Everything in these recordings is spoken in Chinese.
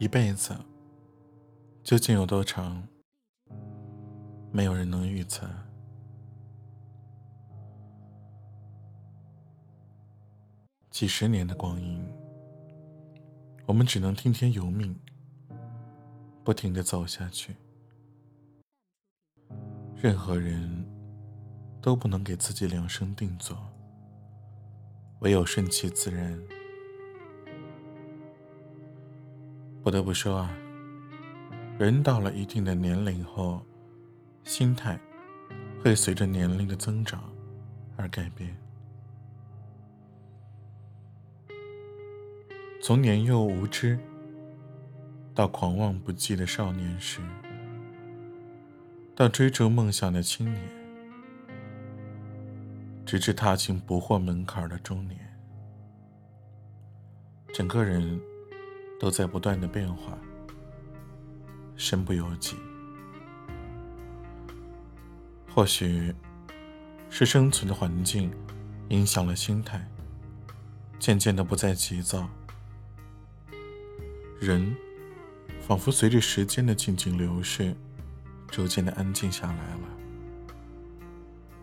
一辈子究竟有多长？没有人能预测。几十年的光阴，我们只能听天由命，不停的走下去。任何人都不能给自己量身定做，唯有顺其自然。不得不说啊，人到了一定的年龄后，心态会随着年龄的增长而改变。从年幼无知到狂妄不羁的少年时，到追逐梦想的青年，直至踏进不惑门槛的中年，整个人都在不断的变化，身不由己。或许是生存的环境影响了心态，渐渐的不再急躁。人仿佛随着时间的静静流逝，逐渐的安静下来了。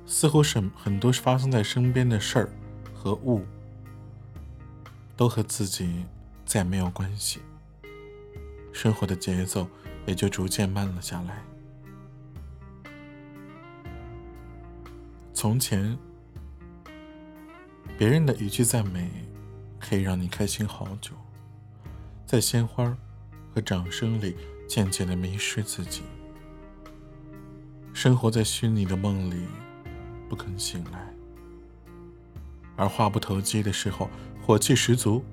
似乎是很多发生在身边的事儿和物，都和自己再没有关系。生活的节奏也就逐渐慢了下来。从前，别人的一句赞美，可以让你开心好久。在鲜花和掌声里渐渐的迷失自己，生活在虚拟的梦里，不肯醒来。而话不投机的时候，火气十足，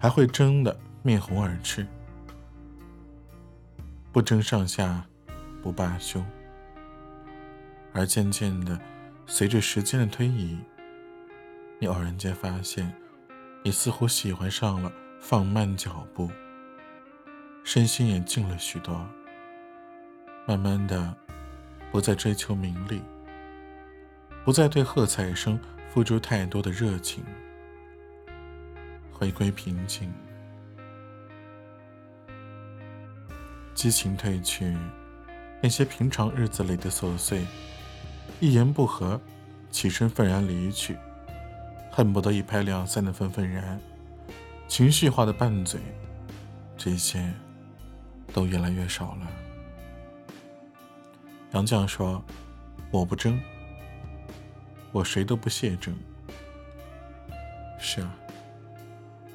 还会争得面红耳赤，不争上下，不罢休。而渐渐的，随着时间的推移，你偶然间发现，你似乎喜欢上了。放慢脚步，身心也静了许多。慢慢的，不再追求名利，不再对喝彩声付出太多的热情，回归平静。激情褪去，那些平常日子里的琐碎，一言不合，起身愤然离去，恨不得一拍两散的愤愤然。情绪化的拌嘴，这些都越来越少了。杨绛说：“我不争，我谁都不屑争。”是啊，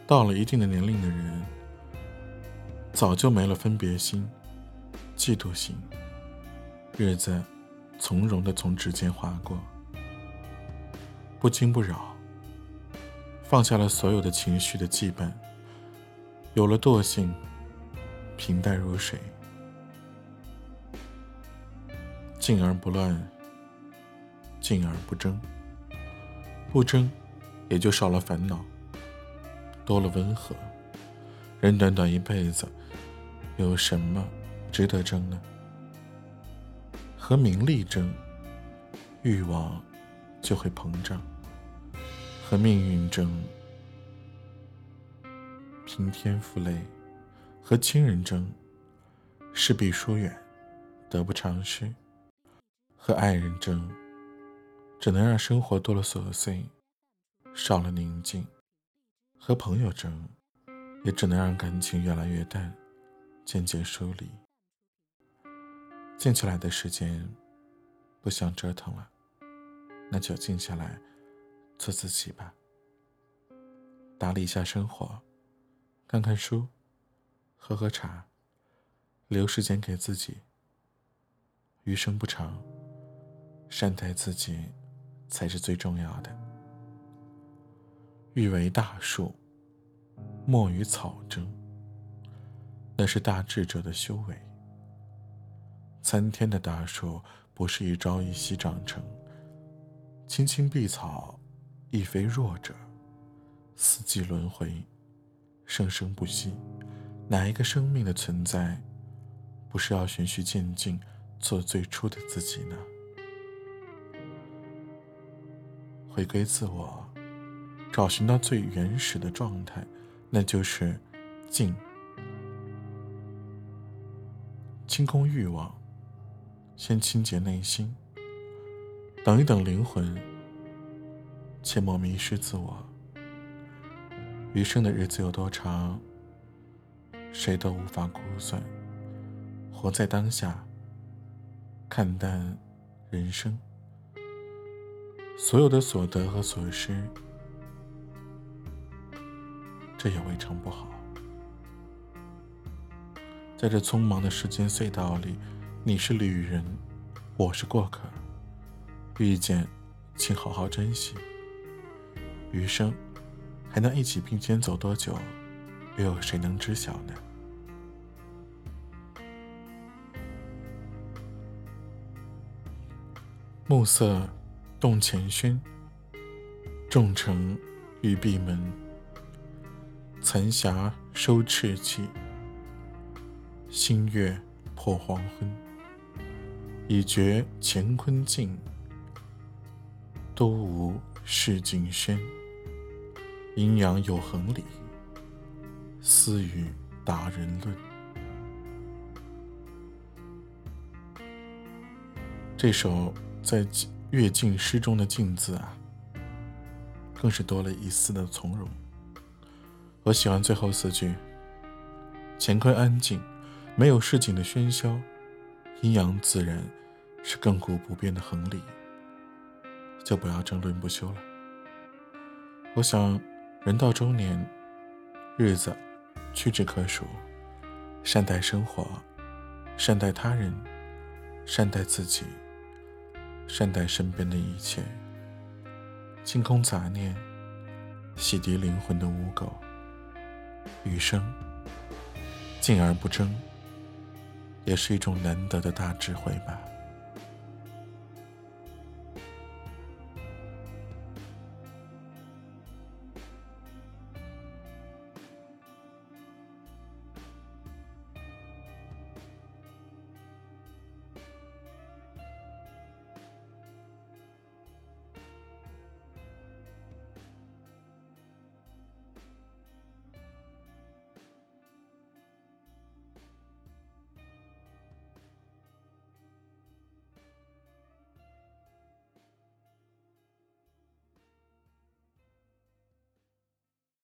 到了一定的年龄的人，早就没了分别心、嫉妒心，日子从容的从指尖划过，不惊不扰。放下了所有的情绪的羁绊，有了惰性，平淡如水，静而不乱，静而不争，不争也就少了烦恼，多了温和。人短短一辈子，有什么值得争呢？和名利争，欲望就会膨胀。和命运争，平添负累；和亲人争，势必疏远，得不偿失；和爱人争，只能让生活多了琐碎，少了宁静；和朋友争，也只能让感情越来越淡，渐渐疏离。静下来的时间，不想折腾了，那就静下来。做自己吧，打理一下生活，看看书，喝喝茶，留时间给自己。余生不长，善待自己才是最重要的。欲为大树，莫与草争，那是大智者的修为。参天的大树不是一朝一夕长成，青青碧草。亦非弱者，四季轮回，生生不息。哪一个生命的存在，不是要循序渐进，做最初的自己呢？回归自我，找寻到最原始的状态，那就是静、清空欲望，先清洁内心。等一等灵魂，切莫迷失自我。余生的日子有多长，谁都无法估算。活在当下，看淡人生，所有的所得和所失，这也未尝不好。在这匆忙的时间隧道里，你是旅人，我是过客。遇见，请好好珍惜。余生还能一起并肩走多久，又有谁能知晓呢？暮色动前轩，众城欲闭门。残霞收赤气，新月破黄昏。已觉乾坤尽。都无事景深，阴阳有恒理，私语达人论。这首在阅尽诗中的“静”字啊，更是多了一丝的从容。我喜欢最后四句：乾坤安静，没有市井的喧嚣，阴阳自然，是亘古不变的恒理。就不要争论不休了。我想，人到中年，日子屈指可数，善待生活，善待他人，善待自己，善待身边的一切，清空杂念，洗涤灵魂的污垢。余生，静而不争，也是一种难得的大智慧吧。